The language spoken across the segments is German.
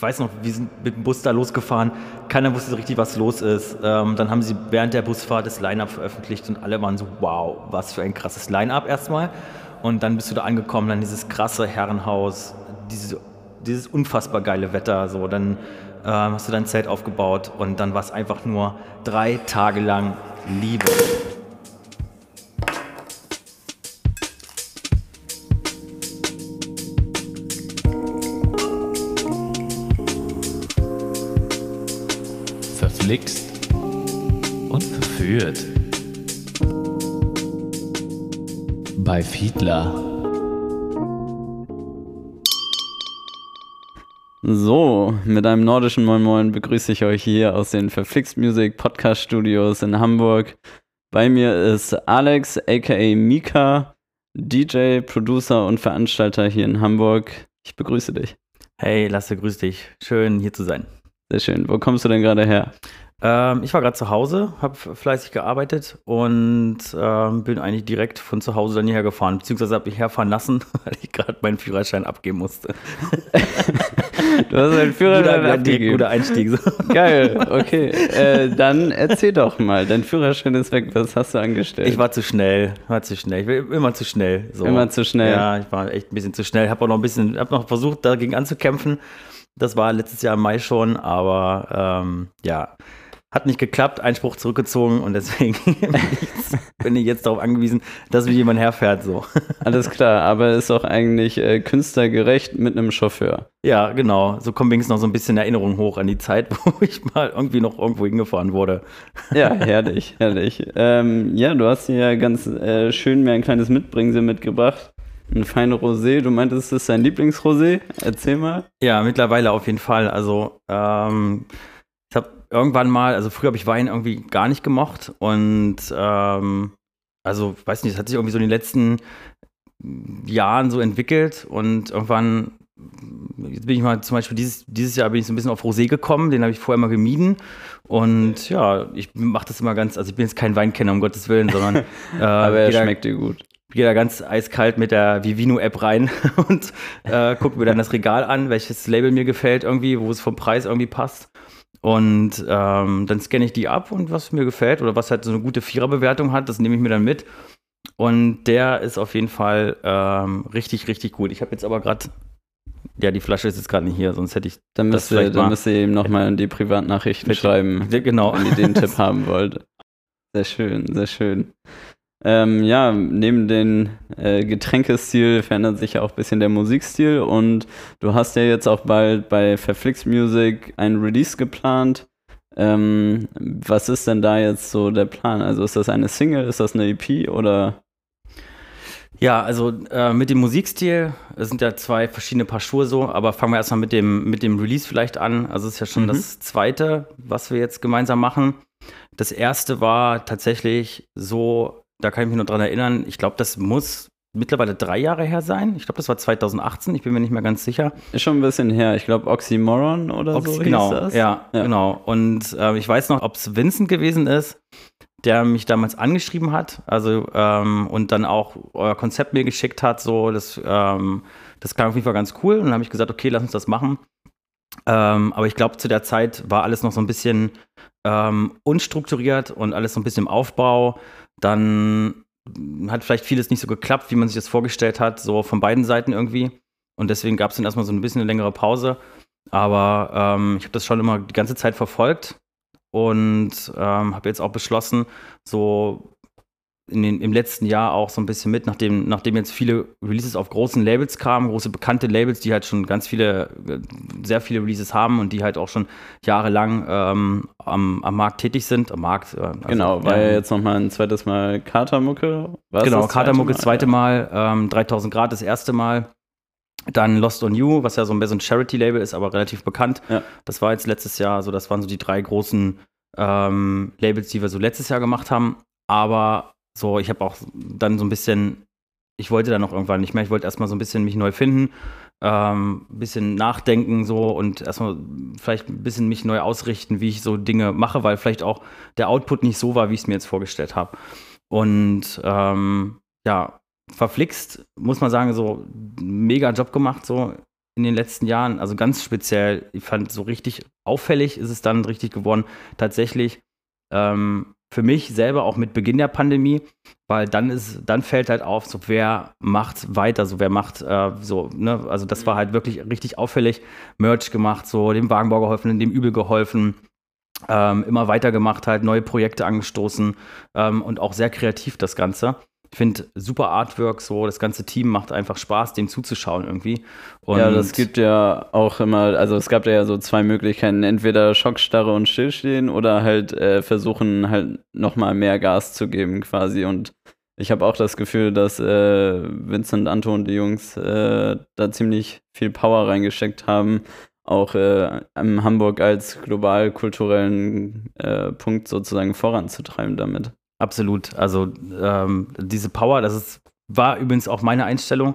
ich weiß noch, wir sind mit dem Bus da losgefahren, keiner wusste so richtig, was los ist. Ähm, dann haben sie während der Busfahrt das Line-Up veröffentlicht und alle waren so, wow, was für ein krasses Line-Up erstmal. Und dann bist du da angekommen, dann dieses krasse Herrenhaus, diese, dieses unfassbar geile Wetter, so, dann ähm, hast du dein Zelt aufgebaut und dann war es einfach nur drei Tage lang Liebe. Verflixt und verführt. Bei Fiedler. So, mit einem nordischen Moin Moin begrüße ich euch hier aus den Verflixt Music Podcast Studios in Hamburg. Bei mir ist Alex, aka Mika, DJ, Producer und Veranstalter hier in Hamburg. Ich begrüße dich. Hey, Lasse, grüß dich. Schön hier zu sein. Sehr schön. Wo kommst du denn gerade her? Ähm, ich war gerade zu Hause, habe fleißig gearbeitet und ähm, bin eigentlich direkt von zu Hause dann hierher gefahren, beziehungsweise habe ich herfahren lassen, weil ich gerade meinen Führerschein abgeben musste. du hast deinen Führerschein guter, abgegeben. Guter Einstieg. So. Geil, okay. Äh, dann erzähl doch mal, dein Führerschein ist weg, was hast du angestellt? Ich war zu schnell, war zu schnell. Ich war immer zu schnell. So. Immer zu schnell. Ja, ich war echt ein bisschen zu schnell. Habe auch noch ein bisschen, habe noch versucht, dagegen anzukämpfen. Das war letztes Jahr im Mai schon, aber ähm, ja, hat nicht geklappt, Einspruch zurückgezogen und deswegen bin ich jetzt darauf angewiesen, dass mir jemand herfährt. So. Alles klar, aber ist auch eigentlich äh, künstlergerecht mit einem Chauffeur. Ja, genau. So kommt wenigstens noch so ein bisschen Erinnerung hoch an die Zeit, wo ich mal irgendwie noch irgendwo hingefahren wurde. Ja, herrlich, herrlich. Ähm, ja, du hast hier ja ganz äh, schön mir ein kleines Mitbringsel mitgebracht. Ein feiner Rosé. Du meintest, es ist dein Lieblingsrosé. Erzähl mal. Ja, mittlerweile auf jeden Fall. Also, ähm, ich habe irgendwann mal, also früher habe ich Wein irgendwie gar nicht gemocht und ähm, also, weiß nicht, es hat sich irgendwie so in den letzten Jahren so entwickelt und irgendwann, jetzt bin ich mal zum Beispiel dieses, dieses Jahr bin ich so ein bisschen auf Rosé gekommen, den habe ich vorher mal gemieden und ja, ich mache das immer ganz, also ich bin jetzt kein Weinkenner, um Gottes Willen, sondern äh, aber er schmeckt dir gut gehe da ganz eiskalt mit der Vivino-App rein und äh, gucke mir dann das Regal an, welches Label mir gefällt irgendwie, wo es vom Preis irgendwie passt. Und ähm, dann scanne ich die ab und was mir gefällt oder was halt so eine gute Viererbewertung hat, das nehme ich mir dann mit. Und der ist auf jeden Fall ähm, richtig, richtig gut. Ich habe jetzt aber gerade, ja, die Flasche ist jetzt gerade nicht hier, sonst hätte ich. Dann müsst ihr, dann müsst ihr ihm nochmal in die Privatnachrichten schreiben, genau. wenn ihr den Tipp haben wollt. Sehr schön, sehr schön. Ähm, ja, neben dem äh, Getränkestil verändert sich ja auch ein bisschen der Musikstil und du hast ja jetzt auch bald bei Verflix Music ein Release geplant. Ähm, was ist denn da jetzt so der Plan? Also ist das eine Single, ist das eine EP oder? Ja, also äh, mit dem Musikstil, es sind ja zwei verschiedene Paar Schuhe so, aber fangen wir erstmal mit dem, mit dem Release vielleicht an. Also es ist ja schon mhm. das zweite, was wir jetzt gemeinsam machen. Das erste war tatsächlich so da kann ich mich noch dran erinnern, ich glaube, das muss mittlerweile drei Jahre her sein. Ich glaube, das war 2018, ich bin mir nicht mehr ganz sicher. Ist schon ein bisschen her. Ich glaube, Oxymoron oder Ox so genau, hieß das. Ja, ja. genau. Und äh, ich weiß noch, ob es Vincent gewesen ist, der mich damals angeschrieben hat, also ähm, und dann auch euer Konzept mir geschickt hat. So, das, ähm, das klang auf jeden Fall ganz cool. Und dann habe ich gesagt, okay, lass uns das machen. Ähm, aber ich glaube, zu der Zeit war alles noch so ein bisschen ähm, unstrukturiert und alles so ein bisschen im Aufbau dann hat vielleicht vieles nicht so geklappt, wie man sich das vorgestellt hat, so von beiden Seiten irgendwie. Und deswegen gab es dann erstmal so ein bisschen eine längere Pause. Aber ähm, ich habe das schon immer die ganze Zeit verfolgt und ähm, habe jetzt auch beschlossen, so den, im letzten Jahr auch so ein bisschen mit, nachdem, nachdem jetzt viele Releases auf großen Labels kamen, große bekannte Labels, die halt schon ganz viele, sehr viele Releases haben und die halt auch schon jahrelang ähm, am, am Markt tätig sind. Am Markt. Äh, also, genau, war ja jetzt nochmal ein zweites Mal Katermucke. Genau, Katermucke das zweite Mal, ähm, 3000 Grad das erste Mal. Dann Lost on You, was ja so ein bisschen ein Charity-Label ist, aber relativ bekannt. Ja. Das war jetzt letztes Jahr, so das waren so die drei großen ähm, Labels, die wir so letztes Jahr gemacht haben. Aber so, ich habe auch dann so ein bisschen, ich wollte dann noch irgendwann nicht mehr, ich wollte erstmal so ein bisschen mich neu finden, ähm, ein bisschen nachdenken so und erstmal vielleicht ein bisschen mich neu ausrichten, wie ich so Dinge mache, weil vielleicht auch der Output nicht so war, wie ich es mir jetzt vorgestellt habe. Und ähm, ja, verflixt, muss man sagen, so mega Job gemacht, so in den letzten Jahren, also ganz speziell, ich fand so richtig auffällig ist es dann richtig geworden, tatsächlich ähm, für mich selber auch mit Beginn der Pandemie, weil dann ist, dann fällt halt auf, so wer macht weiter, so wer macht äh, so, ne, also das war halt wirklich richtig auffällig, Merch gemacht, so dem Wagenbau geholfen, dem Übel geholfen, ähm, immer weitergemacht, halt neue Projekte angestoßen ähm, und auch sehr kreativ das Ganze. Ich finde super Artwork, so das ganze Team macht einfach Spaß, dem zuzuschauen irgendwie. Und ja, das gibt ja auch immer, also es gab ja so zwei Möglichkeiten, entweder Schockstarre und Stillstehen oder halt äh, versuchen halt nochmal mehr Gas zu geben quasi und ich habe auch das Gefühl, dass äh, Vincent, Anto und die Jungs äh, da ziemlich viel Power reingesteckt haben, auch äh, Hamburg als global kulturellen äh, Punkt sozusagen voranzutreiben damit. Absolut. Also ähm, diese Power, das ist, war übrigens auch meine Einstellung.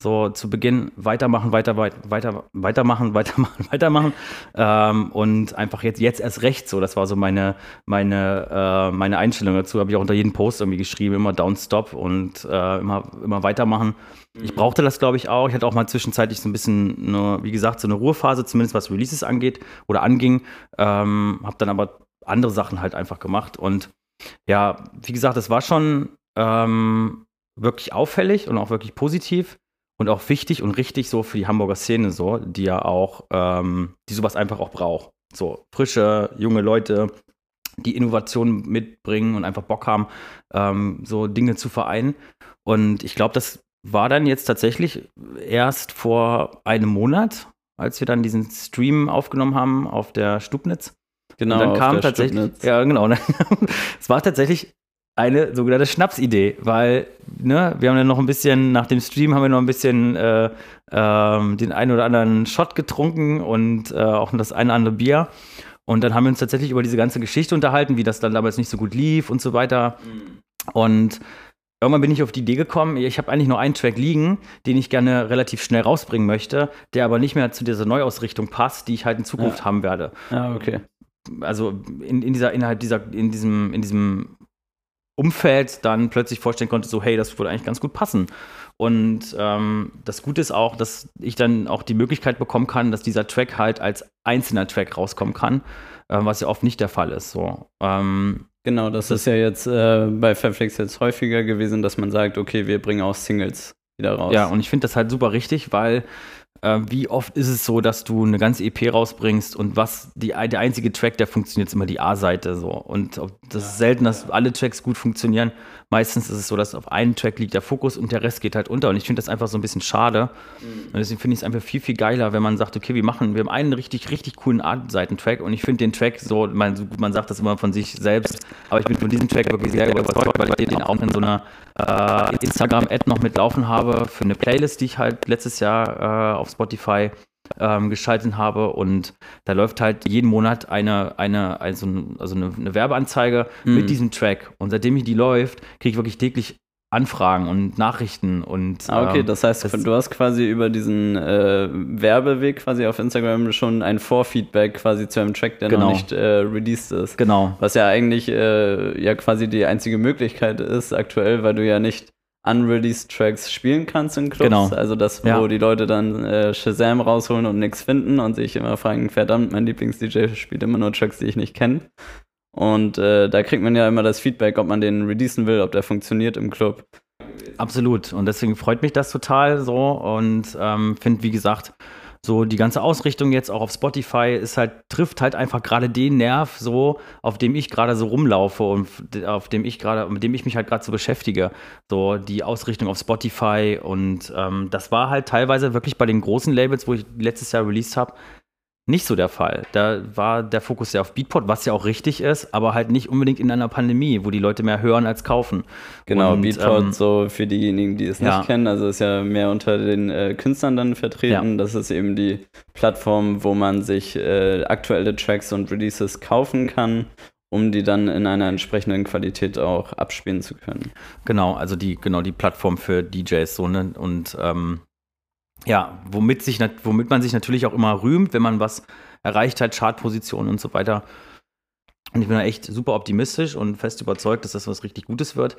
So zu Beginn weitermachen, weiter, weiter, weiter, weitermachen, weitermachen, weitermachen. Ähm, und einfach jetzt, jetzt erst recht so. Das war so meine, meine, äh, meine Einstellung dazu. Habe ich auch unter jedem Post irgendwie geschrieben, immer Down Stop und äh, immer, immer weitermachen. Ich mhm. brauchte das, glaube ich, auch. Ich hatte auch mal zwischenzeitlich so ein bisschen, eine, wie gesagt, so eine Ruhephase, zumindest was Releases angeht oder anging. Ähm, habe dann aber andere Sachen halt einfach gemacht und ja, wie gesagt, es war schon ähm, wirklich auffällig und auch wirklich positiv und auch wichtig und richtig so für die Hamburger Szene so, die ja auch, ähm, die sowas einfach auch braucht. So frische, junge Leute, die Innovationen mitbringen und einfach Bock haben, ähm, so Dinge zu vereinen. Und ich glaube, das war dann jetzt tatsächlich erst vor einem Monat, als wir dann diesen Stream aufgenommen haben auf der Stubnitz. Genau. Und dann kam tatsächlich, Stubnitz. ja genau, es war tatsächlich eine sogenannte Schnapsidee, weil ne, wir haben ja noch ein bisschen, nach dem Stream haben wir noch ein bisschen äh, äh, den einen oder anderen Shot getrunken und äh, auch das eine oder andere Bier. Und dann haben wir uns tatsächlich über diese ganze Geschichte unterhalten, wie das dann damals nicht so gut lief und so weiter. Mhm. Und irgendwann bin ich auf die Idee gekommen, ich habe eigentlich nur einen Track liegen, den ich gerne relativ schnell rausbringen möchte, der aber nicht mehr zu dieser Neuausrichtung passt, die ich halt in Zukunft ja. haben werde. Ja, okay also in, in dieser, innerhalb dieser, in diesem, in diesem Umfeld dann plötzlich vorstellen konnte, so, hey, das würde eigentlich ganz gut passen. Und ähm, das Gute ist auch, dass ich dann auch die Möglichkeit bekommen kann, dass dieser Track halt als einzelner Track rauskommen kann, äh, was ja oft nicht der Fall ist. So. Ähm, genau, das, das ist ja jetzt äh, bei Fairflix jetzt häufiger gewesen, dass man sagt, okay, wir bringen auch Singles wieder raus. Ja, und ich finde das halt super richtig, weil wie oft ist es so, dass du eine ganze EP rausbringst und was die, der einzige Track, der funktioniert, ist immer die A-Seite so. Und das ist selten, dass alle Tracks gut funktionieren. Meistens ist es so, dass auf einen Track liegt der Fokus und der Rest geht halt unter. Und ich finde das einfach so ein bisschen schade. Mhm. Und deswegen finde ich es einfach viel, viel geiler, wenn man sagt, okay, wir machen, wir haben einen richtig, richtig coolen A-Seiten-Track und ich finde den Track so, man, man sagt das immer von sich selbst, aber ich bin von diesem Track wirklich sehr überzeugt, weil ich den auch in so einer äh, Instagram-Ad noch mitlaufen habe für eine Playlist, die ich halt letztes Jahr äh, auf Spotify ähm, geschaltet habe und da läuft halt jeden Monat eine, eine, also eine, eine Werbeanzeige mhm. mit diesem Track und seitdem ich die läuft, kriege ich wirklich täglich Anfragen und Nachrichten und ah, okay, ähm, das heißt, das du hast quasi über diesen äh, Werbeweg quasi auf Instagram schon ein Vorfeedback quasi zu einem Track, der genau. noch nicht äh, released ist. Genau. Was ja eigentlich äh, ja quasi die einzige Möglichkeit ist aktuell, weil du ja nicht unreleased Tracks spielen kannst in Clubs. Genau. Also das, wo ja. die Leute dann äh, Shazam rausholen und nichts finden und sich immer fragen, verdammt, mein Lieblings-DJ spielt immer nur Tracks, die ich nicht kenne. Und äh, da kriegt man ja immer das Feedback, ob man den releasen will, ob der funktioniert im Club. Absolut. Und deswegen freut mich das total so und ähm, finde, wie gesagt, so die ganze Ausrichtung jetzt auch auf Spotify ist halt, trifft halt einfach gerade den Nerv so, auf dem ich gerade so rumlaufe und auf dem ich gerade, mit dem ich mich halt gerade so beschäftige. So die Ausrichtung auf Spotify und ähm, das war halt teilweise wirklich bei den großen Labels, wo ich letztes Jahr released habe, nicht so der Fall. Da war der Fokus ja auf Beatport, was ja auch richtig ist, aber halt nicht unbedingt in einer Pandemie, wo die Leute mehr hören als kaufen. Genau, Und, Beatport, ähm, so für diejenigen, die es ja. nicht kennen, also ist ja mehr unter den äh, Künstlern dann vertreten. Ja. Das ist eben die Plattform, wo man sich äh, aktuelle Tracks und Releases kaufen kann um die dann in einer entsprechenden Qualität auch abspielen zu können. Genau, also die, genau die Plattform für DJs so, ne? Und ähm, ja, womit, sich, womit man sich natürlich auch immer rühmt, wenn man was erreicht hat, Chartpositionen und so weiter. Und ich bin da echt super optimistisch und fest überzeugt, dass das was richtig Gutes wird.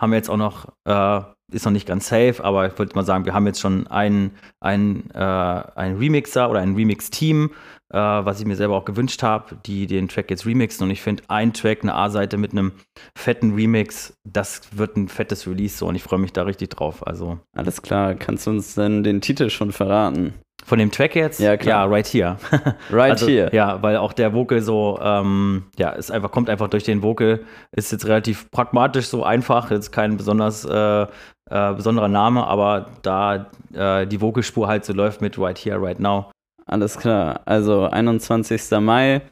Haben wir jetzt auch noch, äh, ist noch nicht ganz safe, aber ich würde mal sagen, wir haben jetzt schon einen, einen, äh, einen Remixer oder ein Remix-Team, äh, was ich mir selber auch gewünscht habe, die den Track jetzt remixen. Und ich finde, ein Track, eine A-Seite mit einem fetten Remix, das wird ein fettes Release so und ich freue mich da richtig drauf. Also. Alles klar, kannst du uns denn den Titel schon verraten? Von dem Track jetzt? Ja, klar. Ja, right here. Right also, here. Ja, weil auch der Vocal so, ähm, ja, es einfach, kommt einfach durch den Vocal, ist jetzt relativ pragmatisch, so einfach, jetzt kein besonders äh, äh, besonderer Name, aber da äh, die Vocalspur halt so läuft mit Right Here, Right Now. Alles klar. Also 21. Mai,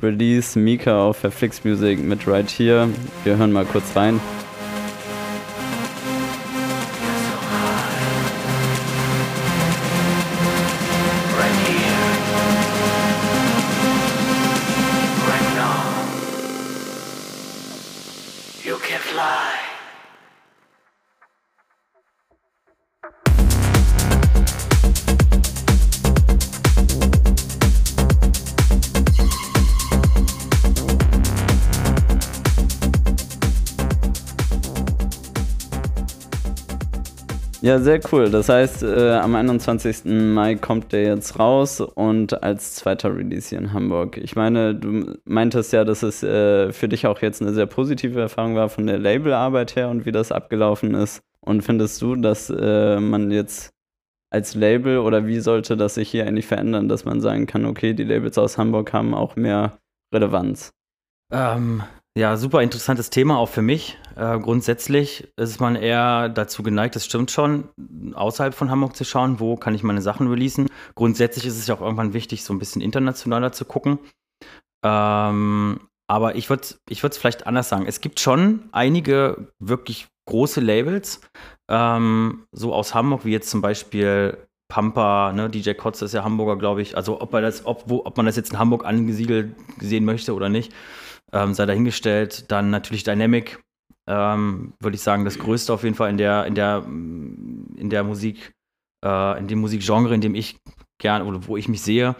Release Mika auf Verflix Music mit Right Here. Wir hören mal kurz rein. Ja, sehr cool. Das heißt, äh, am 21. Mai kommt der jetzt raus und als zweiter Release hier in Hamburg. Ich meine, du meintest ja, dass es äh, für dich auch jetzt eine sehr positive Erfahrung war von der Labelarbeit her und wie das abgelaufen ist. Und findest du, dass äh, man jetzt als Label oder wie sollte das sich hier eigentlich verändern, dass man sagen kann, okay, die Labels aus Hamburg haben auch mehr Relevanz? Ähm, ja, super interessantes Thema auch für mich. Äh, grundsätzlich ist man eher dazu geneigt, das stimmt schon, außerhalb von Hamburg zu schauen, wo kann ich meine Sachen releasen. Grundsätzlich ist es ja auch irgendwann wichtig, so ein bisschen internationaler zu gucken. Ähm, aber ich würde ich es vielleicht anders sagen. Es gibt schon einige wirklich große Labels, ähm, so aus Hamburg, wie jetzt zum Beispiel Pampa, ne, DJ Kotze ist ja Hamburger, glaube ich. Also ob, das, ob, wo, ob man das jetzt in Hamburg angesiedelt sehen möchte oder nicht, ähm, sei dahingestellt. Dann natürlich Dynamic, ähm, würde ich sagen, das Größte auf jeden Fall in der, in der, in der Musik, äh, in dem Musikgenre, in dem ich gern oder wo ich mich sehe.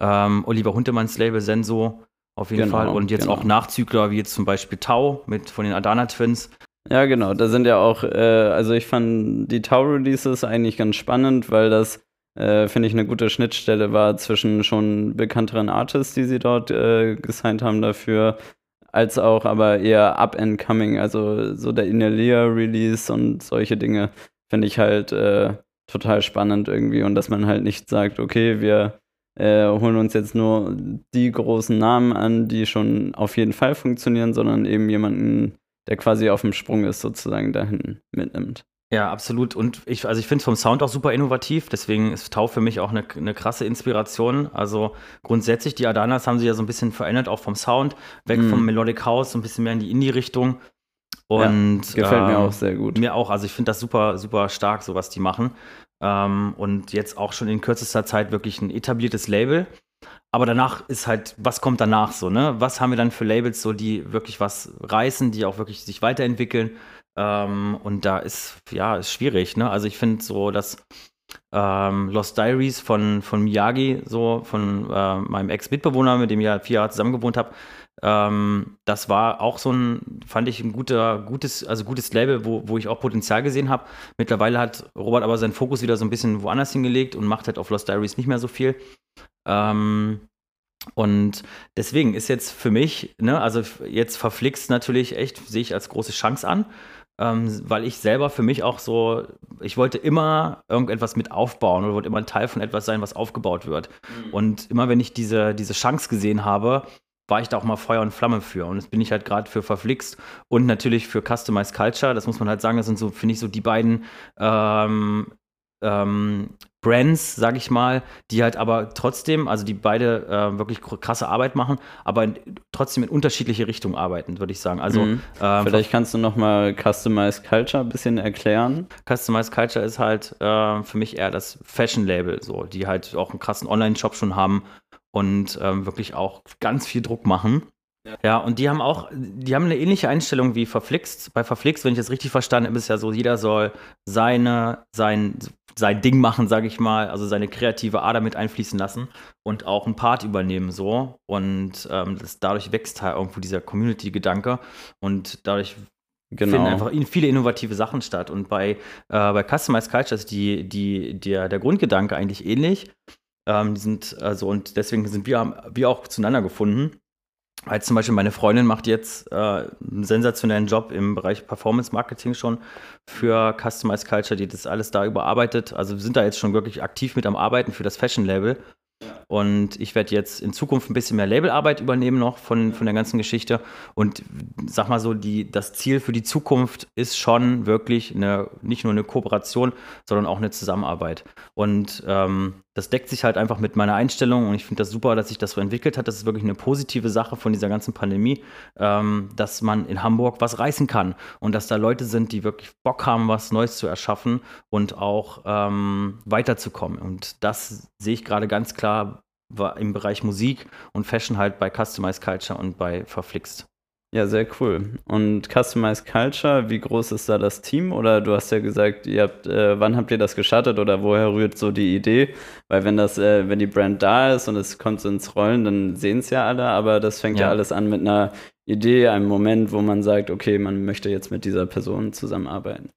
Ähm, Oliver Huntemanns Label Senso auf jeden Genau, Fall. Und jetzt genau. auch Nachzügler wie jetzt zum Beispiel Tau mit von den Adana Twins. Ja, genau. Da sind ja auch, äh, also ich fand die Tau-Releases eigentlich ganz spannend, weil das, äh, finde ich, eine gute Schnittstelle war zwischen schon bekannteren Artists, die sie dort äh, gesigned haben dafür, als auch aber eher up and coming. Also so der Inalia-Release und solche Dinge finde ich halt äh, total spannend irgendwie und dass man halt nicht sagt, okay, wir äh, holen uns jetzt nur die großen Namen an, die schon auf jeden Fall funktionieren, sondern eben jemanden, der quasi auf dem Sprung ist, sozusagen dahin mitnimmt. Ja, absolut. Und ich, also ich finde es vom Sound auch super innovativ, deswegen ist Tau für mich auch eine, eine krasse Inspiration. Also grundsätzlich, die Adanas haben sich ja so ein bisschen verändert, auch vom Sound, weg Mhm. vom Melodic House, so ein bisschen mehr in die Indie-Richtung. Und Gefällt mir ähm, auch sehr gut. Mir auch, also ich finde das super, super stark, so was die machen. Ähm, und jetzt auch schon in kürzester Zeit wirklich ein etabliertes Label. Aber danach ist halt, was kommt danach so, ne? Was haben wir dann für Labels so, die wirklich was reißen, die auch wirklich sich weiterentwickeln? Ähm, und da ist, ja, ist schwierig, ne? Also ich finde so, dass ähm, Lost Diaries von, von Miyagi, so von äh, meinem Ex-Mitbewohner, mit dem ich ja vier Jahre zusammen gewohnt habe, ähm, das war auch so ein, fand ich ein guter, gutes, also gutes Label, wo, wo ich auch Potenzial gesehen habe. Mittlerweile hat Robert aber seinen Fokus wieder so ein bisschen woanders hingelegt und macht halt auf Lost Diaries nicht mehr so viel. Ähm, und deswegen ist jetzt für mich, ne, also jetzt verflixt natürlich echt, sehe ich als große Chance an, ähm, weil ich selber für mich auch so, ich wollte immer irgendetwas mit aufbauen oder wollte immer ein Teil von etwas sein, was aufgebaut wird. Und immer wenn ich diese, diese Chance gesehen habe, war ich da auch mal Feuer und Flamme für. Und das bin ich halt gerade für Verflixt und natürlich für Customized Culture. Das muss man halt sagen, das sind so, finde ich, so die beiden ähm, ähm, Brands, sag ich mal, die halt aber trotzdem, also die beide äh, wirklich kr- krasse Arbeit machen, aber in, trotzdem in unterschiedliche Richtungen arbeiten, würde ich sagen. Also Mhm. ähm, Vielleicht kannst du noch mal Customized Culture ein bisschen erklären. Customized Culture ist halt äh, für mich eher das Fashion-Label, so, die halt auch einen krassen Online-Shop schon haben und ähm, wirklich auch ganz viel Druck machen. Ja. und die haben auch, die haben eine ähnliche Einstellung wie Verflixt. Bei Verflixt, wenn ich das richtig verstanden habe, ist ja so, jeder soll seine, sein, sein Ding machen, sage ich mal, also seine kreative Ader mit einfließen lassen und auch einen Part übernehmen so. Und ähm, das, dadurch wächst halt irgendwo dieser Community-Gedanke und dadurch Genau. finden einfach in- viele innovative Sachen statt. Und bei, äh, bei Customized Culture ist die, die, der, der Grundgedanke eigentlich ähnlich. Ähm, die sind, also, und deswegen sind wir, haben wir auch zueinander gefunden. Als zum Beispiel meine Freundin macht jetzt äh, einen sensationellen Job im Bereich Performance Marketing schon für Customized Culture, die das alles da überarbeitet. Also wir sind da jetzt schon wirklich aktiv mit am Arbeiten für das Fashion Label. Und ich werde jetzt in Zukunft ein bisschen mehr Labelarbeit übernehmen noch von, von der ganzen Geschichte. Und sag mal so, die, das Ziel für die Zukunft ist schon wirklich eine, nicht nur eine Kooperation, sondern auch eine Zusammenarbeit. Und ähm, das deckt sich halt einfach mit meiner Einstellung und ich finde das super, dass sich das so entwickelt hat. Das ist wirklich eine positive Sache von dieser ganzen Pandemie, ähm, dass man in Hamburg was reißen kann und dass da Leute sind, die wirklich Bock haben, was Neues zu erschaffen und auch ähm, weiterzukommen. Und das sehe ich gerade ganz klar im Bereich Musik und Fashion halt bei Customized Culture und bei Verflixt. Ja, sehr cool. Und Customized Culture, wie groß ist da das Team? Oder du hast ja gesagt, ihr habt, äh, wann habt ihr das gestartet oder woher rührt so die Idee? Weil wenn das, äh, wenn die Brand da ist und es kommt so ins Rollen, dann sehen es ja alle, aber das fängt ja. Ja. alles an mit einer Idee, einem Moment, wo man sagt, okay, man möchte jetzt mit dieser Person zusammenarbeiten.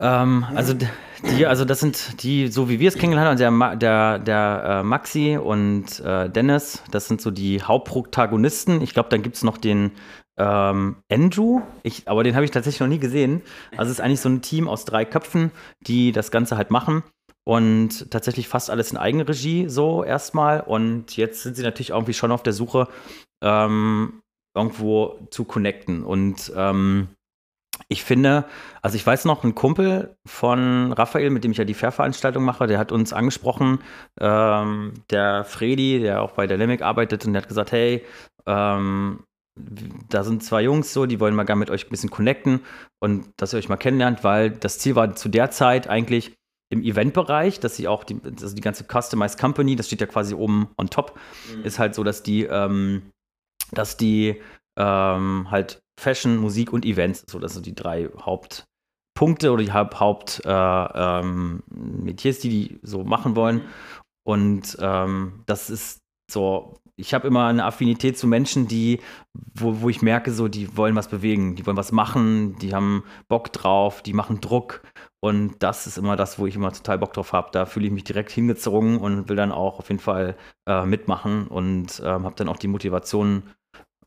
Ähm, also die, also das sind die, so wie wir es kennengelernt haben, der, der, der äh, Maxi und äh, Dennis, das sind so die Hauptprotagonisten. Ich glaube, dann gibt es noch den ähm, Andrew, ich, aber den habe ich tatsächlich noch nie gesehen. Also es ist eigentlich so ein Team aus drei Köpfen, die das Ganze halt machen. Und tatsächlich fast alles in Eigenregie so erstmal. Und jetzt sind sie natürlich irgendwie schon auf der Suche, ähm, irgendwo zu connecten. Und ähm, ich finde, also ich weiß noch, ein Kumpel von Raphael, mit dem ich ja die Fair-Veranstaltung mache, der hat uns angesprochen, ähm, der Fredi, der auch bei Dynamic arbeitet, und der hat gesagt, hey, ähm, da sind zwei Jungs so, die wollen mal gerne mit euch ein bisschen connecten und dass ihr euch mal kennenlernt, weil das Ziel war zu der Zeit eigentlich im Eventbereich, dass sie auch die, also die ganze Customized Company, das steht ja quasi oben on top, ist halt so, dass die, ähm, dass die ähm, halt Fashion, Musik und Events, so das sind die drei Hauptpunkte oder die Haupt, Haupt äh, ähm, die die so machen wollen. Und ähm, das ist so, ich habe immer eine Affinität zu Menschen, die, wo, wo ich merke, so, die wollen was bewegen, die wollen was machen, die haben Bock drauf, die machen Druck. Und das ist immer das, wo ich immer total Bock drauf habe. Da fühle ich mich direkt hingezogen und will dann auch auf jeden Fall äh, mitmachen und ähm, habe dann auch die Motivation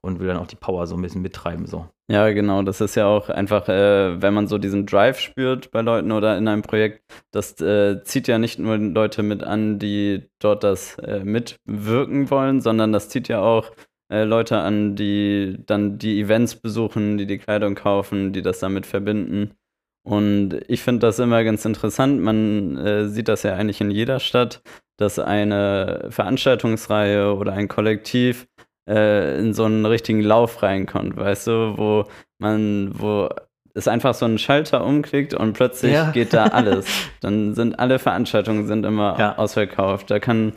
und will dann auch die Power so ein bisschen mittreiben. So. Ja, genau. Das ist ja auch einfach, äh, wenn man so diesen Drive spürt bei Leuten oder in einem Projekt, das äh, zieht ja nicht nur Leute mit an, die dort das äh, mitwirken wollen, sondern das zieht ja auch äh, Leute an, die dann die Events besuchen, die die Kleidung kaufen, die das damit verbinden. Und ich finde das immer ganz interessant. Man äh, sieht das ja eigentlich in jeder Stadt, dass eine Veranstaltungsreihe oder ein Kollektiv äh, in so einen richtigen Lauf reinkommt, weißt du, wo man, wo es einfach so einen Schalter umklickt und plötzlich Ja. geht da alles. Dann sind alle Veranstaltungen sind immer Ja. ausverkauft. Da kann,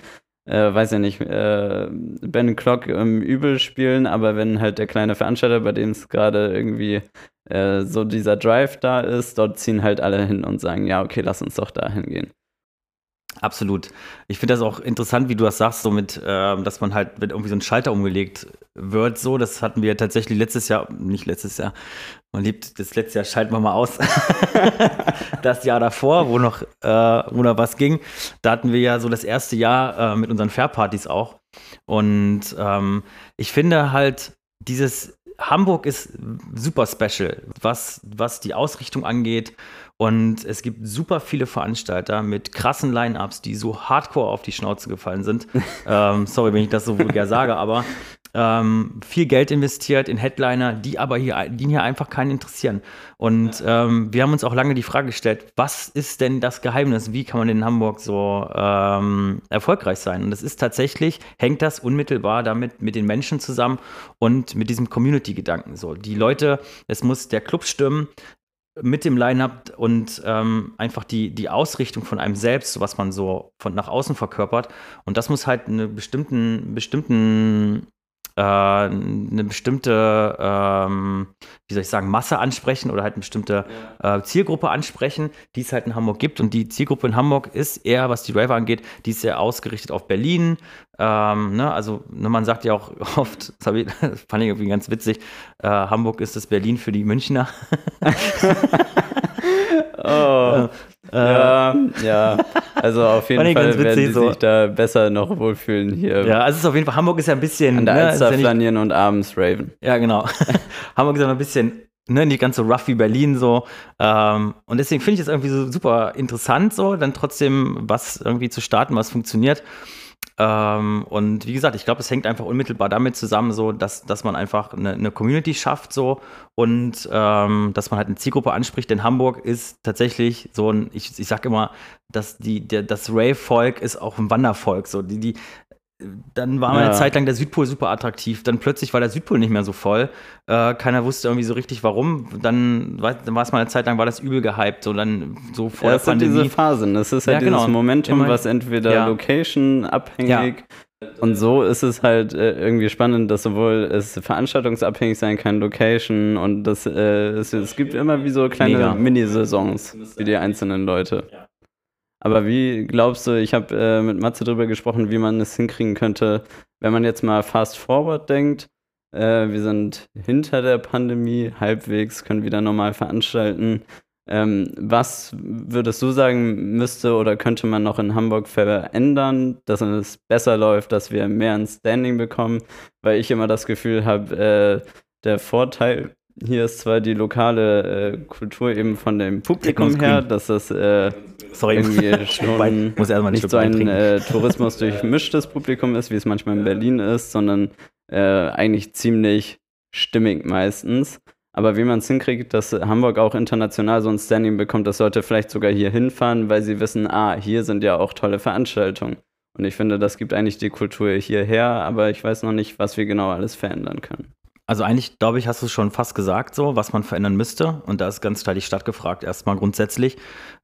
äh, weiß ich nicht, äh, Ben Clock im Übel spielen, aber wenn halt der kleine Veranstalter, bei dem es gerade irgendwie äh, so dieser Drive da ist, dort ziehen halt alle hin und sagen, ja, okay, lass uns doch da hingehen. Absolut. Ich finde das auch interessant, wie du das sagst, so mit, ähm, dass man halt mit irgendwie so ein Schalter umgelegt wird. So, das hatten wir tatsächlich letztes Jahr, nicht letztes Jahr, man liebt das letzte Jahr, schalten wir mal aus. das Jahr davor, wo noch, äh, wo noch was ging, da hatten wir ja so das erste Jahr äh, mit unseren Fair-Partys auch. Und ähm, ich finde halt, dieses Hamburg ist super special, was, was die Ausrichtung angeht. Und es gibt super viele Veranstalter mit krassen Line-Ups, die so hardcore auf die Schnauze gefallen sind. ähm, sorry, wenn ich das so vulgär sage, aber ähm, viel Geld investiert in Headliner, die aber hier, die hier einfach keinen interessieren. Und ähm, wir haben uns auch lange die Frage gestellt, was ist denn das Geheimnis? Wie kann man in Hamburg so ähm, erfolgreich sein? Und es ist tatsächlich, hängt das unmittelbar damit mit den Menschen zusammen und mit diesem Community-Gedanken. So, die Leute, es muss der Club stimmen, mit dem Line-Up und ähm, einfach die, die Ausrichtung von einem selbst, was man so von nach außen verkörpert. Und das muss halt einen bestimmten, bestimmten äh, eine bestimmte, ähm, wie soll ich sagen, Masse ansprechen oder halt eine bestimmte äh, Zielgruppe ansprechen, die es halt in Hamburg gibt. Und die Zielgruppe in Hamburg ist eher, was die Raver angeht, die ist sehr ausgerichtet auf Berlin. Ähm, ne? Also ne, man sagt ja auch oft, das, ich, das fand ich irgendwie ganz witzig, äh, Hamburg ist das Berlin für die Münchner. Oh. Ja, ja. Also auf jeden Fall ganz werden witzig die so. sich da besser noch wohlfühlen hier. ja, also es ist auf jeden Fall, Hamburg ist ja ein bisschen. An der ne, Alster ja flanieren und abends raven. Ja, genau. Hamburg ist ja ein bisschen, ne, nicht ganz so rough wie Berlin so. Ähm, und deswegen finde ich es irgendwie so super interessant, so, dann trotzdem was irgendwie zu starten, was funktioniert. Ähm, und wie gesagt, ich glaube, es hängt einfach unmittelbar damit zusammen, so, dass, dass man einfach eine, eine Community schafft, so, und ähm, dass man halt eine Zielgruppe anspricht. Denn Hamburg ist tatsächlich so ein, ich, ich sag immer, dass die, der, das Rave-Volk ist auch ein Wandervolk. So, die, die, dann war mal Ja. eine Zeit lang der Südpol super attraktiv. Dann plötzlich war der Südpol nicht mehr so voll. Äh, keiner wusste irgendwie so richtig warum. Dann, war- dann war es mal eine Zeit lang, war das übel gehypt. So dann so vor Ja, der es sind Pandemie. diese Phasen. Es ist Ja, halt genau. dieses Momentum, Immer- was entweder Ja. location abhängig und so ist es halt äh, irgendwie spannend, dass sowohl es veranstaltungsabhängig sein kann, Location und das, äh, es, es gibt immer wie so kleine. Minisaisons für die einzelnen Leute. Aber wie glaubst du, ich habe äh, mit Matze drüber gesprochen, wie man es hinkriegen könnte, wenn man jetzt mal fast forward denkt, äh, wir sind hinter der Pandemie, halbwegs, können wieder normal veranstalten. Ähm, was würdest du sagen, müsste oder könnte man noch in Hamburg verändern, dass es besser läuft, dass wir mehr ein Standing bekommen? Weil ich immer das Gefühl habe, äh, der Vorteil hier ist zwar die lokale äh, Kultur eben von dem Publikum her, dass das äh, Sorry. irgendwie schon Muss erstmal nicht so ein äh, Tourismus durchmischtes Publikum ist, wie es manchmal in Berlin ist, sondern äh, eigentlich ziemlich stimmig meistens. Aber wie man es hinkriegt, dass Hamburg auch international so ein Standing bekommt, das sollte vielleicht sogar hier hinfahren, weil sie wissen, ah, hier sind ja auch tolle Veranstaltungen. Und ich finde, das gibt eigentlich die Kultur hierher, aber ich weiß noch nicht, was wir genau alles verändern können. Also eigentlich, glaube ich, hast du es schon fast gesagt, so, was man verändern müsste. Und da ist ganz klar die Stadt gefragt, erstmal grundsätzlich.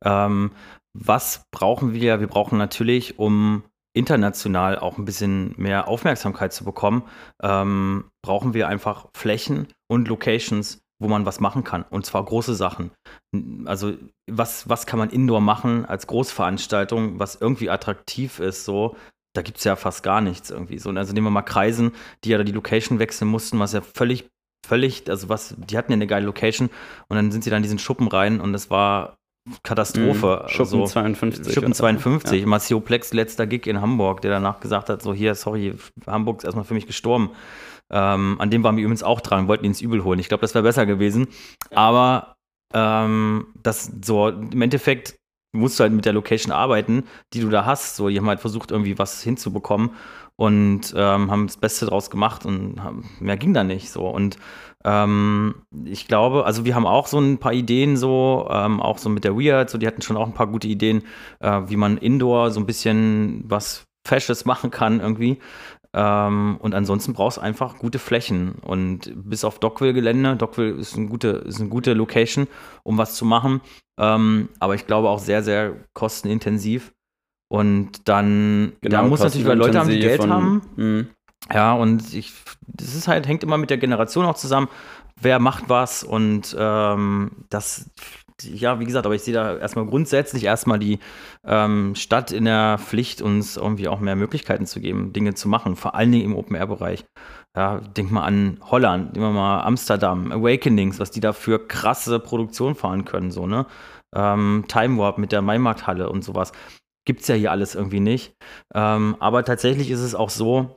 Ähm, was brauchen wir? Wir brauchen natürlich, um international auch ein bisschen mehr Aufmerksamkeit zu bekommen, ähm, brauchen wir einfach Flächen und Locations, wo man was machen kann. Und zwar große Sachen. Also, was, was kann man indoor machen als Großveranstaltung, was irgendwie attraktiv ist, so. Da gibt es ja fast gar nichts irgendwie so. Also nehmen wir mal Kreisen, die ja da die Location wechseln mussten, was ja völlig, völlig, also was, die hatten ja eine geile Location und dann sind sie da in diesen Schuppen rein und das war Katastrophe. Mhm. Schuppen also, 52. Schuppen oder so. 52. Ja. Maceo Plex letzter Gig in Hamburg, der danach gesagt hat, so hier, sorry, Hamburg ist erstmal für mich gestorben. Ähm, an dem waren wir übrigens auch dran, wollten ihn ins Übel holen. Ich glaube, das wäre besser gewesen. Aber ähm, das so, im Endeffekt musst du halt mit der Location arbeiten, die du da hast. So, die haben halt versucht, irgendwie was hinzubekommen und ähm, haben das Beste draus gemacht und haben, mehr ging da nicht so. Und ähm, ich glaube, also wir haben auch so ein paar Ideen so, ähm, auch so mit der Weird, so die hatten schon auch ein paar gute Ideen, äh, wie man Indoor so ein bisschen was Fashes machen kann irgendwie. Ähm, und ansonsten brauchst du einfach gute Flächen. Und bis auf Dockville-Gelände, Dockville ist eine gute, ist eine gute Location, um was zu machen. Ähm, aber ich glaube auch sehr, sehr kostenintensiv. Und dann, da muss natürlich, weil Leute haben, die Geld kostenintensiv haben. Mhm. Ja, und ich, das ist halt, hängt immer mit der Generation auch zusammen. Wer macht was und ähm, das, ja, wie gesagt, aber ich sehe da erstmal grundsätzlich erstmal die ähm, Stadt in der Pflicht, uns irgendwie auch mehr Möglichkeiten zu geben, Dinge zu machen, vor allen Dingen im Open-Air-Bereich. Ja, denk mal an Holland, nehmen wir mal Amsterdam, Awakenings, was die da für krasse Produktion fahren können, so, ne? Ähm, Time Warp mit der Maimarkthalle und sowas. Gibt's ja hier alles irgendwie nicht. Ähm, aber tatsächlich ist es auch so,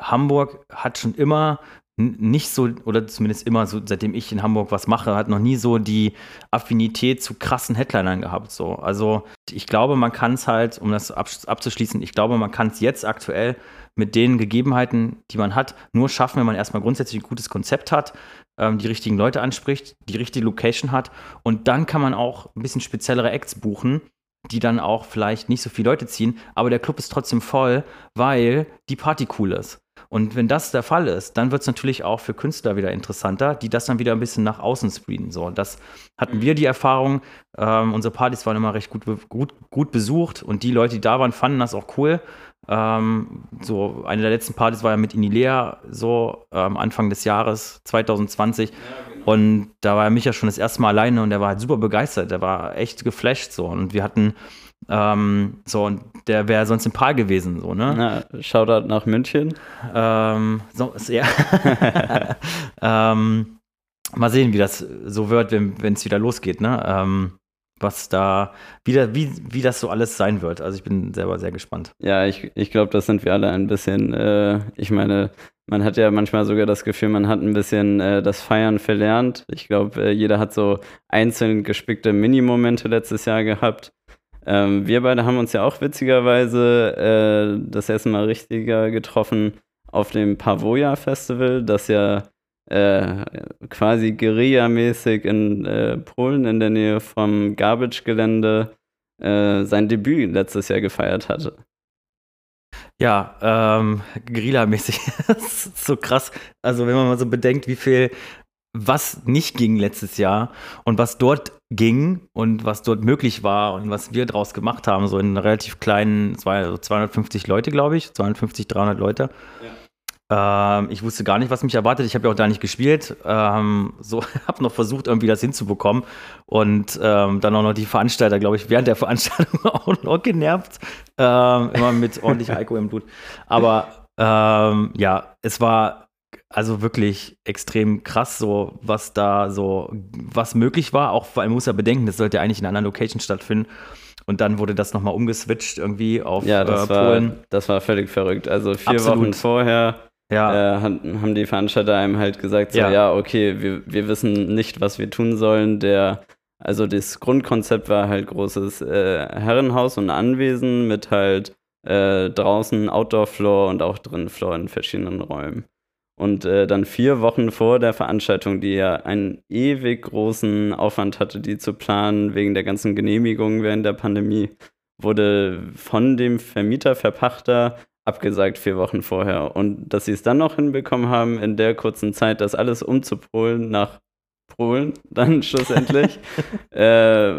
Hamburg hat schon immer nicht so, oder zumindest immer so, seitdem ich in Hamburg was mache, hat noch nie so die Affinität zu krassen Headlinern gehabt. So. Also ich glaube, man kann es halt, um das ab, abzuschließen, ich glaube, man kann es jetzt aktuell mit den Gegebenheiten, die man hat, nur schaffen, wenn man erstmal grundsätzlich ein gutes Konzept hat, ähm, die richtigen Leute anspricht, die richtige Location hat und dann kann man auch ein bisschen speziellere Acts buchen, die dann auch vielleicht nicht so viele Leute ziehen, aber der Club ist trotzdem voll, weil die Party cool ist. Und wenn das der Fall ist, dann wird es natürlich auch für Künstler wieder interessanter, die das dann wieder ein bisschen nach außen screenen. So, und das hatten wir die Erfahrung. Ähm, unsere Partys waren immer recht gut, gut, gut besucht und die Leute, die da waren, fanden das auch cool. Ähm, so eine der letzten Partys war ja mit Inilea, so ähm, Anfang des Jahres 2020. Und da war er mich ja schon das erste Mal alleine und der war halt super begeistert. Der war echt geflasht so. Und wir hatten ähm, so, und der wäre sonst im Paar gewesen, so, ne? Na, Shoutout nach München. Ähm, so, ja. ähm, mal sehen, wie das so wird, wenn es wieder losgeht, ne? Ähm, was da, wieder, wie, wie das so alles sein wird. Also ich bin selber sehr gespannt. Ja, ich, ich glaube, das sind wir alle ein bisschen, äh, ich meine, man hat ja manchmal sogar das Gefühl, man hat ein bisschen äh, das Feiern verlernt. Ich glaube, äh, jeder hat so einzeln gespickte Minimomente letztes Jahr gehabt. Ähm, wir beide haben uns ja auch witzigerweise äh, das erste Mal richtiger getroffen auf dem Pavoja Festival, das ja äh, quasi Guerilla-mäßig in äh, Polen in der Nähe vom Garbage-Gelände äh, sein Debüt letztes Jahr gefeiert hatte. Ja, ähm, Guerilla-mäßig. ist so krass. Also, wenn man mal so bedenkt, wie viel, was nicht ging letztes Jahr und was dort ging und was dort möglich war und was wir draus gemacht haben, so in einer relativ kleinen, es war ja so 250 Leute, glaube ich, 250, 300 Leute. Ja. Ähm, ich wusste gar nicht, was mich erwartet. Ich habe ja auch da nicht gespielt. Ähm, so habe noch versucht, irgendwie das hinzubekommen. Und ähm, dann auch noch die Veranstalter, glaube ich, während der Veranstaltung auch noch genervt. Ähm, immer mit ordentlich Alkohol im Blut. Aber ähm, ja, es war also wirklich extrem krass, so was da so, was möglich war. Auch weil man muss ja bedenken, das sollte ja eigentlich in einer anderen Location stattfinden. Und dann wurde das nochmal umgeswitcht irgendwie auf ja, das äh, Polen. War, das war völlig verrückt. Also vier Absolut. Wochen vorher ja. äh, haben die Veranstalter einem halt gesagt, so, ja, ja okay, wir, wir wissen nicht, was wir tun sollen. Der, also das Grundkonzept war halt großes äh, Herrenhaus und Anwesen mit halt äh, draußen Outdoor-Floor und auch drin Floor in verschiedenen Räumen. Und äh, dann vier Wochen vor der Veranstaltung, die ja einen ewig großen Aufwand hatte, die zu planen, wegen der ganzen Genehmigungen während der Pandemie, wurde von dem Vermieter, Verpachter abgesagt vier Wochen vorher. Und dass sie es dann noch hinbekommen haben, in der kurzen Zeit das alles umzupolen nach Polen, dann schlussendlich, äh,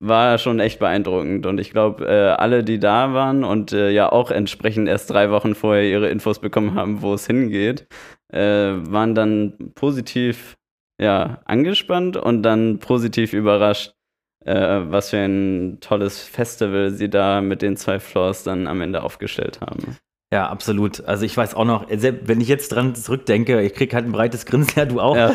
war schon echt beeindruckend. Und ich glaube, äh, alle, die da waren und äh, ja auch entsprechend erst drei Wochen vorher ihre Infos bekommen haben, wo es hingeht, äh, waren dann positiv ja, angespannt und dann positiv überrascht, äh, was für ein tolles Festival sie da mit den zwei Floors dann am Ende aufgestellt haben. Ja, absolut. Also ich weiß auch noch, wenn ich jetzt dran zurückdenke, ich kriege halt ein breites Grinsen, ja, du auch. Ja,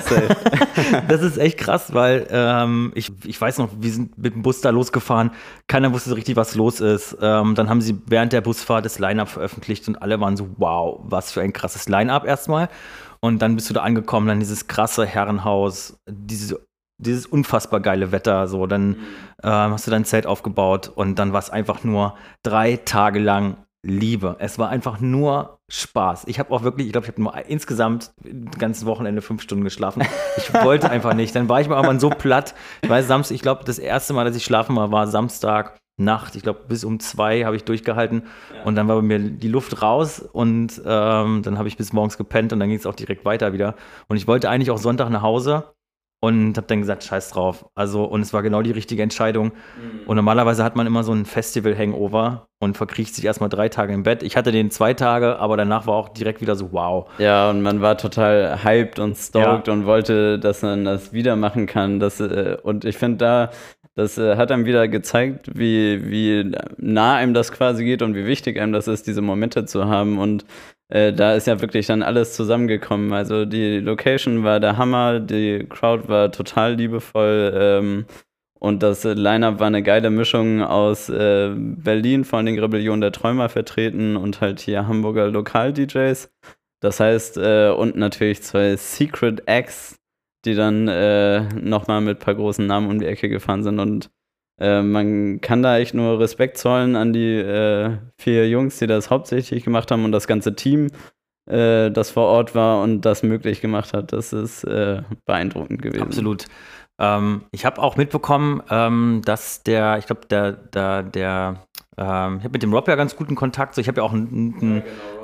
das ist echt krass, weil ähm, ich, ich weiß noch, wir sind mit dem Bus da losgefahren, keiner wusste so richtig, was los ist. Ähm, dann haben sie während der Busfahrt das Line-Up veröffentlicht und alle waren so, wow, was für ein krasses Line-Up erstmal. Und dann bist du da angekommen, dann dieses krasse Herrenhaus, diese dieses unfassbar geile Wetter, so, dann ähm, hast du dein Zelt aufgebaut und dann war es einfach nur drei Tage lang Liebe. Es war einfach nur Spaß. Ich habe auch wirklich, ich glaube, ich habe nur insgesamt das ganze Wochenende fünf Stunden geschlafen. Ich wollte einfach nicht. Dann war ich mal irgendwann so platt. Ich weiß, Samstag, ich glaube, das erste Mal, dass ich schlafen war, war Samstag Nacht. Ich glaube, bis um zwei habe ich durchgehalten. Ja. Und dann war bei mir die Luft raus und ähm, dann habe ich bis morgens gepennt und dann ging es auch direkt weiter wieder. Und ich wollte eigentlich auch Sonntag nach Hause und habe dann gesagt, scheiß drauf. Also, und es war genau die richtige Entscheidung. Mhm. Und normalerweise hat man immer so ein Festival-Hangover und verkriecht sich erstmal drei Tage im Bett. Ich hatte den zwei Tage, aber danach war auch direkt wieder so, wow. Ja, und man war total hyped und stoked ja. und wollte, dass man das wieder machen kann. Das, äh, und ich finde da, das äh, hat einem wieder gezeigt, wie, wie nah einem das quasi geht und wie wichtig einem das ist, diese Momente zu haben. Und äh, da ist ja wirklich dann alles zusammengekommen. Also die Location war der Hammer, die Crowd war total liebevoll ähm, und das Line-Up war eine geile Mischung aus äh, Berlin, vor allem Rebellion der Träumer vertreten und halt hier Hamburger Lokal-DJs. Das heißt, äh, und natürlich zwei Secret Acts, die dann äh, nochmal mit ein paar großen Namen um die Ecke gefahren sind und äh, man kann da echt nur Respekt zollen an die äh, vier Jungs, die das hauptsächlich gemacht haben und das ganze Team, äh, das vor Ort war und das möglich gemacht hat. Das ist äh, beeindruckend gewesen. Absolut. Ähm, ich habe auch mitbekommen, ähm, dass der, ich glaube, der, der, der ähm, ich habe mit dem Rob ja ganz guten Kontakt. So, ich habe ja auch einen, einen,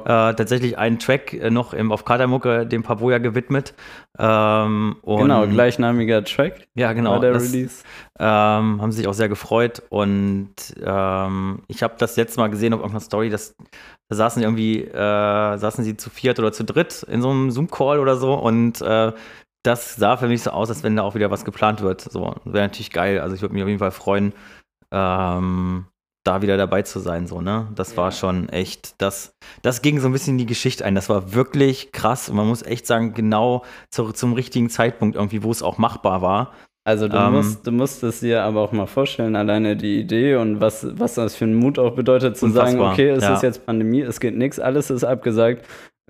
äh, tatsächlich einen Track äh, noch im, auf Katamucke dem Pavoya gewidmet. Ähm, Genau, gleichnamiger Track Ja, genau. der das, Release. ähm, haben sich auch sehr gefreut und ähm, ich habe das letzte Mal gesehen auf irgendeiner Story, dass da saßen irgendwie, äh, saßen sie zu viert oder zu dritt in so einem Zoom-Call oder so und äh, das sah für mich so aus, als wenn da auch wieder was geplant wird. So, wäre natürlich geil. Also ich würde mich auf jeden Fall freuen, ähm, da wieder dabei zu sein, so, ne? Das war schon echt, das, das ging so ein bisschen in die Geschichte ein. Das war wirklich krass und man muss echt sagen, genau zu, zum richtigen Zeitpunkt irgendwie, wo es auch machbar war. Also du, Ähm, musst, du musst es dir aber auch mal vorstellen, alleine die Idee und was, was das für einen Mut auch bedeutet, zu sagen, Unfassbar, okay, es ja. ist jetzt Pandemie, es geht nichts, alles ist abgesagt.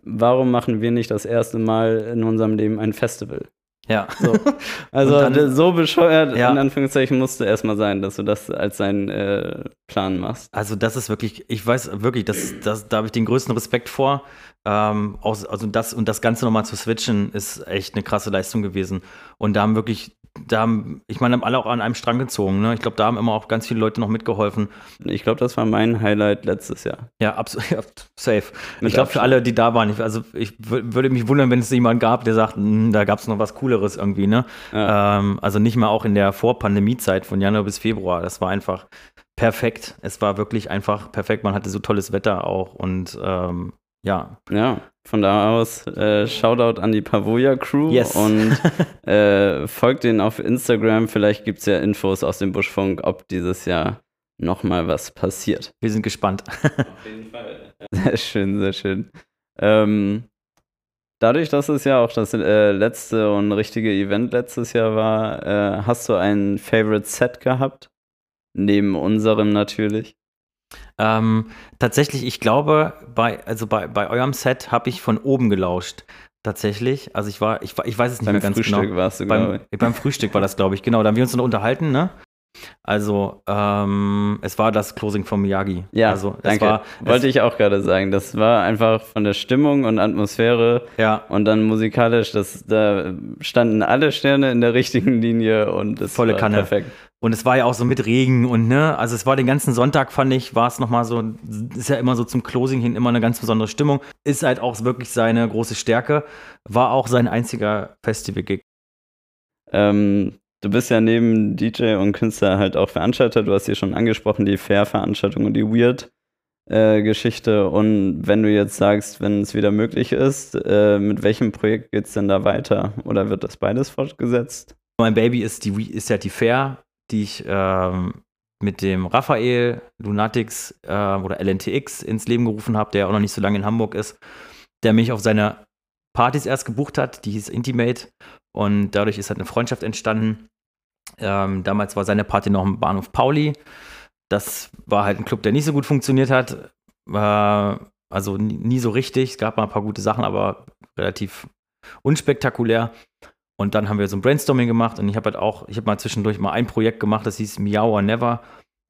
Warum machen wir nicht das erste Mal in unserem Leben ein Festival? Ja. So. Also dann- so bescheuert, Ja. in Anführungszeichen, musst du erstmal sein, dass du das als deinen äh, Plan machst. Also das ist wirklich, ich weiß wirklich, das, das, da habe ich den größten Respekt vor. Ähm, also das und das Ganze nochmal zu switchen, ist echt eine krasse Leistung gewesen. Und da haben wirklich, da haben, ich meine, haben alle auch an einem Strang gezogen. Ne? Ich glaube, da haben immer auch ganz viele Leute noch mitgeholfen. Ich glaube, das war mein Highlight letztes Jahr. Ja, absolut, ja, safe. Mit ich glaube, für alle, die da waren, ich, also ich wür- würde mich wundern, wenn es jemanden gab, der sagt, "Hm, da gab es noch was Cooleres irgendwie. Ne? Ja. Ähm, also nicht mal auch in der Vor-Pandemie-Zeit von Januar bis Februar. Das war einfach perfekt. Es war wirklich einfach perfekt. Man hatte so tolles Wetter auch und ähm, ja. Ja, von da aus äh, Shoutout an die Pavoya Crew Yes. und äh, folgt denen auf Instagram. Vielleicht gibt es ja Infos aus dem Buschfunk, ob dieses Jahr nochmal was passiert. Wir sind gespannt. Auf jeden Fall. Sehr schön, sehr schön. Ähm, dadurch, dass es ja auch das äh, letzte und richtige Event letztes Jahr war, äh, hast du ein Favorite Set gehabt? Neben unserem natürlich. Ähm, tatsächlich, ich glaube, bei, also bei, bei eurem Set habe ich von oben gelauscht. Tatsächlich. Also ich war, ich, ich weiß es nicht Beim mehr ganz Frühstück genau. warst du, glaube Beim, ich. beim Frühstück war das, glaube ich, genau. Da haben wir uns noch unterhalten, ne? Also, ähm, es war das Closing von Miyagi. Ja, also, es danke. war. Wollte ich auch gerade sagen. Das war einfach von der Stimmung und Atmosphäre Ja, und dann musikalisch, das, da standen alle Sterne in der richtigen Linie und das Volle war Kanne. perfekt. Und es war ja auch so mit Regen und ne, also es war den ganzen Sonntag, fand ich, war es nochmal so, ist ja immer so zum Closing hin immer eine ganz besondere Stimmung. Ist halt auch wirklich seine große Stärke. War auch sein einziger Festival-Gig. Ähm, du bist ja neben DJ und Künstler halt auch Veranstalter. Du hast hier schon angesprochen, die Fair-Veranstaltung und die Weird-Geschichte. und wenn du jetzt sagst, wenn es wieder möglich ist, äh, mit welchem Projekt geht es denn da weiter? Oder wird das beides fortgesetzt? Mein Baby ist, die, ist ja die Fair, die ich ähm, mit dem Raphael Lunatics äh, oder LNTX ins Leben gerufen habe, der auch noch nicht so lange in Hamburg ist, der mich auf seine Partys erst gebucht hat, die hieß Intimate und dadurch ist halt eine Freundschaft entstanden. Ähm, damals war seine Party noch im Bahnhof Pauli. Das war halt ein Club, der nicht so gut funktioniert hat. Äh, also nie, nie so richtig. Es gab mal ein paar gute Sachen, aber relativ unspektakulär. Und dann haben wir so ein Brainstorming gemacht und ich habe halt auch, ich habe mal zwischendurch mal ein Projekt gemacht, das hieß Meow or Never.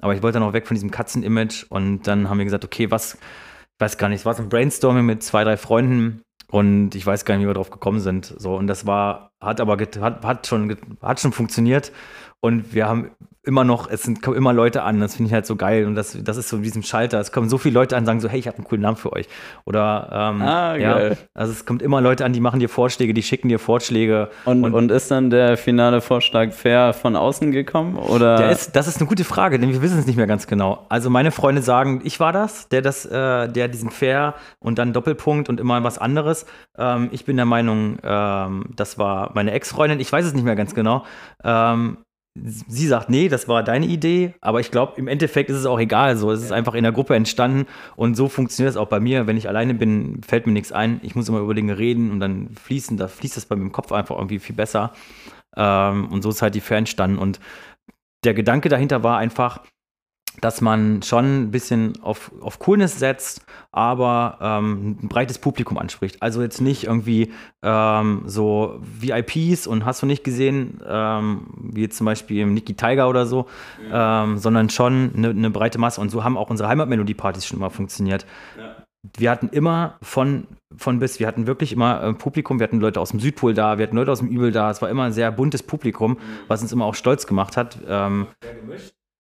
Aber ich wollte dann auch weg von diesem Katzen-Image und dann haben wir gesagt, okay, was, ich weiß gar nicht, es war so ein Brainstorming mit zwei, drei Freunden und ich weiß gar nicht, wie wir drauf gekommen sind. So, und das war, hat aber hat, hat, schon, hat schon funktioniert. Und wir haben immer noch, es sind, kommen immer Leute an, das finde ich halt so geil. Und das, das ist so in diesem Schalter. Es kommen so viele Leute an und sagen so, hey, ich habe einen coolen Namen für euch. Oder ähm, Ah, ja, geil. also es kommt immer Leute an, die machen dir Vorschläge, die schicken dir Vorschläge. Und, Und- und, ist dann der finale Vorschlag fair von außen gekommen? Oder? Der ist, das ist eine gute Frage, denn wir wissen es nicht mehr ganz genau. Also meine Freunde sagen, ich war das, der das, äh, der diesen Fair und dann Doppelpunkt und immer was anderes. Ähm, ich bin der Meinung, ähm, das war meine Ex-Freundin. Ich weiß es nicht mehr ganz genau. Ähm, sie sagt, nee, das war deine Idee, aber ich glaube, im Endeffekt ist es auch egal. So, es ist einfach in der Gruppe entstanden und so funktioniert es auch bei mir. Wenn ich alleine bin, fällt mir nichts ein. Ich muss immer über Dinge reden und dann fließen, da fließt es bei mir im Kopf einfach irgendwie viel besser. Ähm, und so ist halt die Fair entstanden. Und der Gedanke dahinter war einfach, dass man schon ein bisschen auf, auf Coolness setzt, aber ähm, ein breites Publikum anspricht. Also jetzt nicht irgendwie ähm, so VIPs und hast du nicht gesehen, ähm, wie jetzt zum Beispiel im Niki Tiger oder so, ähm, sondern schon eine, eine breite Masse. Und so haben auch unsere Heimatmelodie-Partys schon immer funktioniert. wir hatten immer von, von bis, wir hatten wirklich immer äh, Publikum, wir hatten Leute aus dem Südpol da, wir hatten Leute aus dem Übel da, es war immer ein sehr buntes Publikum, was uns immer auch stolz gemacht hat. Ähm,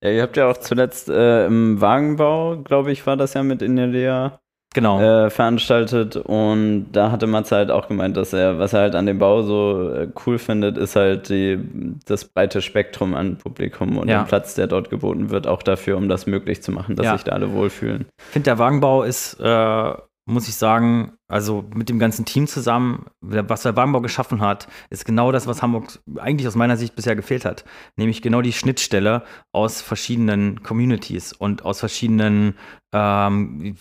Ja, ihr habt ja auch zuletzt äh, im Wagenbau, glaube ich, war das ja mit Inelea genau. äh, veranstaltet und da hatte Matze halt auch gemeint, dass er, was er halt an dem Bau so äh, cool findet, ist halt die, das breite Spektrum an Publikum und Ja. den Platz, der dort geboten wird, auch dafür, um das möglich zu machen, dass Ja. sich da alle wohlfühlen. Ich finde, der Wagenbau ist, äh, muss ich sagen, also mit dem ganzen Team zusammen, was der Wagenbau geschaffen hat, ist genau das, was Hamburg eigentlich aus meiner Sicht bisher gefehlt hat. Nämlich genau die Schnittstelle aus verschiedenen Communities und aus verschiedenen, ähm,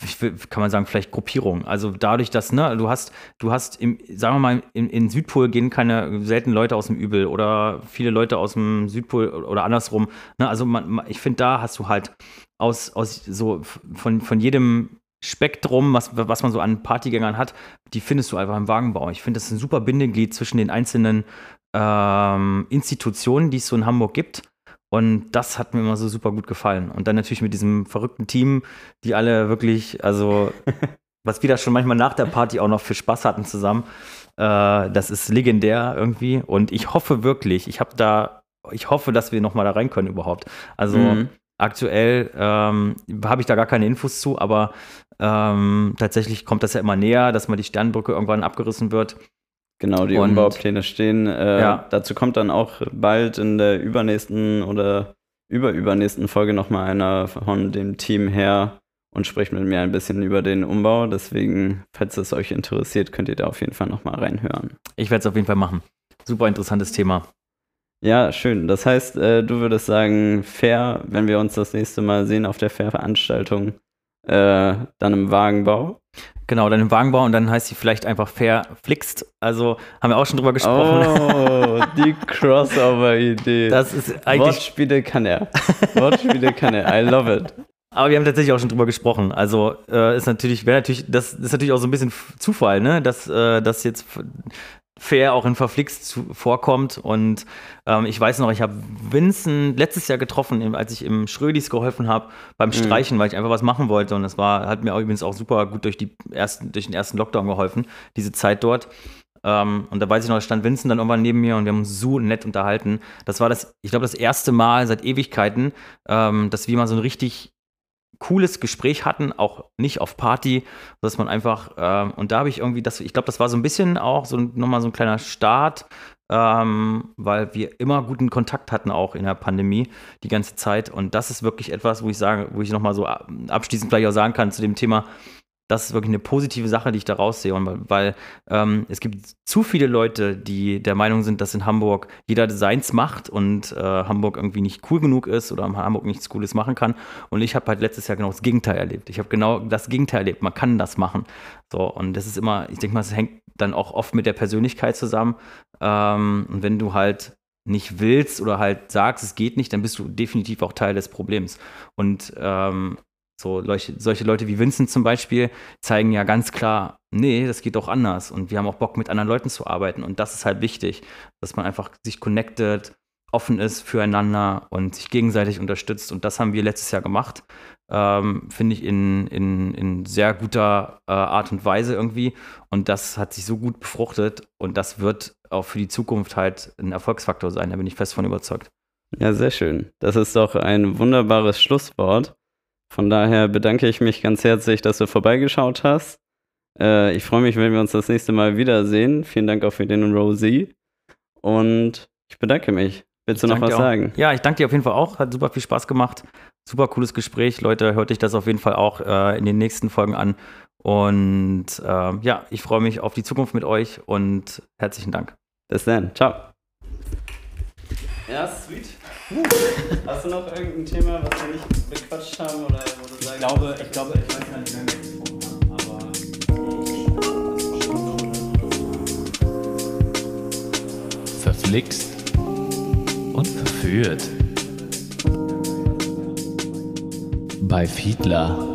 kann man sagen, vielleicht Gruppierungen. Also dadurch, dass, ne, du hast, du hast im, sagen wir mal, in, in Südpol gehen keine selten Leute aus dem Übel oder viele Leute aus dem Südpol oder andersrum. Ne? Also man, ich finde, da hast du halt aus, aus so von, von jedem Spektrum, was, was man so an Partygängern hat, die findest du einfach im Wagenbau. Ich finde, das ist ein super Bindeglied zwischen den einzelnen ähm, Institutionen, die es so in Hamburg gibt. Und das hat mir immer so super gut gefallen. Und dann natürlich mit diesem verrückten Team, die alle wirklich, also, was wir da schon manchmal nach der Party auch noch für Spaß hatten zusammen. Äh, das ist legendär irgendwie. Und ich hoffe wirklich, ich habe da, ich hoffe, dass wir nochmal da rein können überhaupt. Also, Mhm. Aktuell ähm, habe ich da gar keine Infos zu, aber ähm, tatsächlich kommt das ja immer näher, dass mal die Sternbrücke irgendwann abgerissen wird. Genau, die Und- Umbaupläne stehen. Äh, Ja. Dazu kommt dann auch bald in der übernächsten oder überübernächsten Folge nochmal einer von dem Team her und spricht mit mir ein bisschen über den Umbau. Deswegen, falls es euch interessiert, könnt ihr da auf jeden Fall nochmal reinhören. Ich werde es auf jeden Fall machen. Super interessantes Thema. Ja, schön. Das heißt, äh, du würdest sagen, fair, wenn wir uns das nächste Mal sehen auf der Fair-Veranstaltung, äh, dann im Wagenbau. Genau, dann im Wagenbau und dann heißt sie vielleicht einfach fair flixt. Also haben wir auch schon drüber gesprochen. Oh, die Crossover-Idee. Das ist eigentlich Wortspiele kann er. Wortspiele kann er. I love it. Aber wir haben tatsächlich auch schon drüber gesprochen. Also äh, ist natürlich, wäre natürlich, das ist natürlich auch so ein bisschen Zufall, ne? Dass äh, das jetzt fair auch in Verflixt vorkommt. Und ähm, ich weiß noch, ich habe Vincent letztes Jahr getroffen, als ich im Schrödis geholfen habe beim Streichen, weil ich einfach was machen wollte. Und das war, hat mir auch übrigens auch super gut durch, die ersten, durch den ersten Lockdown geholfen, diese Zeit dort. Ähm, und da weiß ich noch, da stand Vincent dann irgendwann neben mir und wir haben uns so nett unterhalten. Das war das, ich glaube, das erste Mal seit Ewigkeiten, ähm, dass wir mal so ein richtig cooles Gespräch hatten, auch nicht auf Party, dass man einfach, ähm, und da habe ich irgendwie, das, ich glaube, das war so ein bisschen auch so nochmal so ein kleiner Start, ähm, weil wir immer guten Kontakt hatten, auch in der Pandemie, die ganze Zeit. Und das ist wirklich etwas, wo ich sage, wo ich nochmal so ab- abschließend vielleicht auch sagen kann zu dem Thema, das ist wirklich eine positive Sache, die ich da raussehe. Und weil, ähm, es gibt zu viele Leute, die der Meinung sind, dass in Hamburg jeder seins macht und äh, Hamburg irgendwie nicht cool genug ist oder Hamburg nichts Cooles machen kann. Und ich habe halt letztes Jahr genau das Gegenteil erlebt. Ich habe genau das Gegenteil erlebt. Man kann das machen. So, und das ist immer, ich denke mal, es hängt dann auch oft mit der Persönlichkeit zusammen. Ähm, und wenn du halt nicht willst oder halt sagst, es geht nicht, dann bist du definitiv auch Teil des Problems. Und ähm, so solche, solche Leute wie Vincent zum Beispiel zeigen ja ganz klar, nee, das geht auch anders. Und wir haben auch Bock, mit anderen Leuten zu arbeiten. Und das ist halt wichtig, dass man einfach sich connected, offen ist füreinander und sich gegenseitig unterstützt. Und das haben wir letztes Jahr gemacht. Ähm, Finde ich in, in, in sehr guter äh, Art und Weise irgendwie. Und das hat sich so gut befruchtet. Und das wird auch für die Zukunft halt ein Erfolgsfaktor sein. Da bin ich fest von überzeugt. Ja, sehr schön. Das ist doch ein wunderbares Schlusswort. Von daher bedanke ich mich ganz herzlich, dass du vorbeigeschaut hast. Äh, ich freue mich, wenn wir uns das nächste Mal wiedersehen. Vielen Dank auch für den Rosie. Und ich bedanke mich. Willst du noch was sagen? Ja, ich danke dir auf jeden Fall auch. Hat super viel Spaß gemacht. Super cooles Gespräch. Leute, hört euch das auf jeden Fall auch äh, in den nächsten Folgen an. Und ähm, ja, ich freue mich auf die Zukunft mit euch und herzlichen Dank. Bis dann. Ciao. Ja, sweet. Hast du noch irgendein Thema, was wir nicht bequatscht haben oder wo du sagst? ich glaube, ich weiß gar nicht, haben, Verflixt und verführt. Bei Fiedler.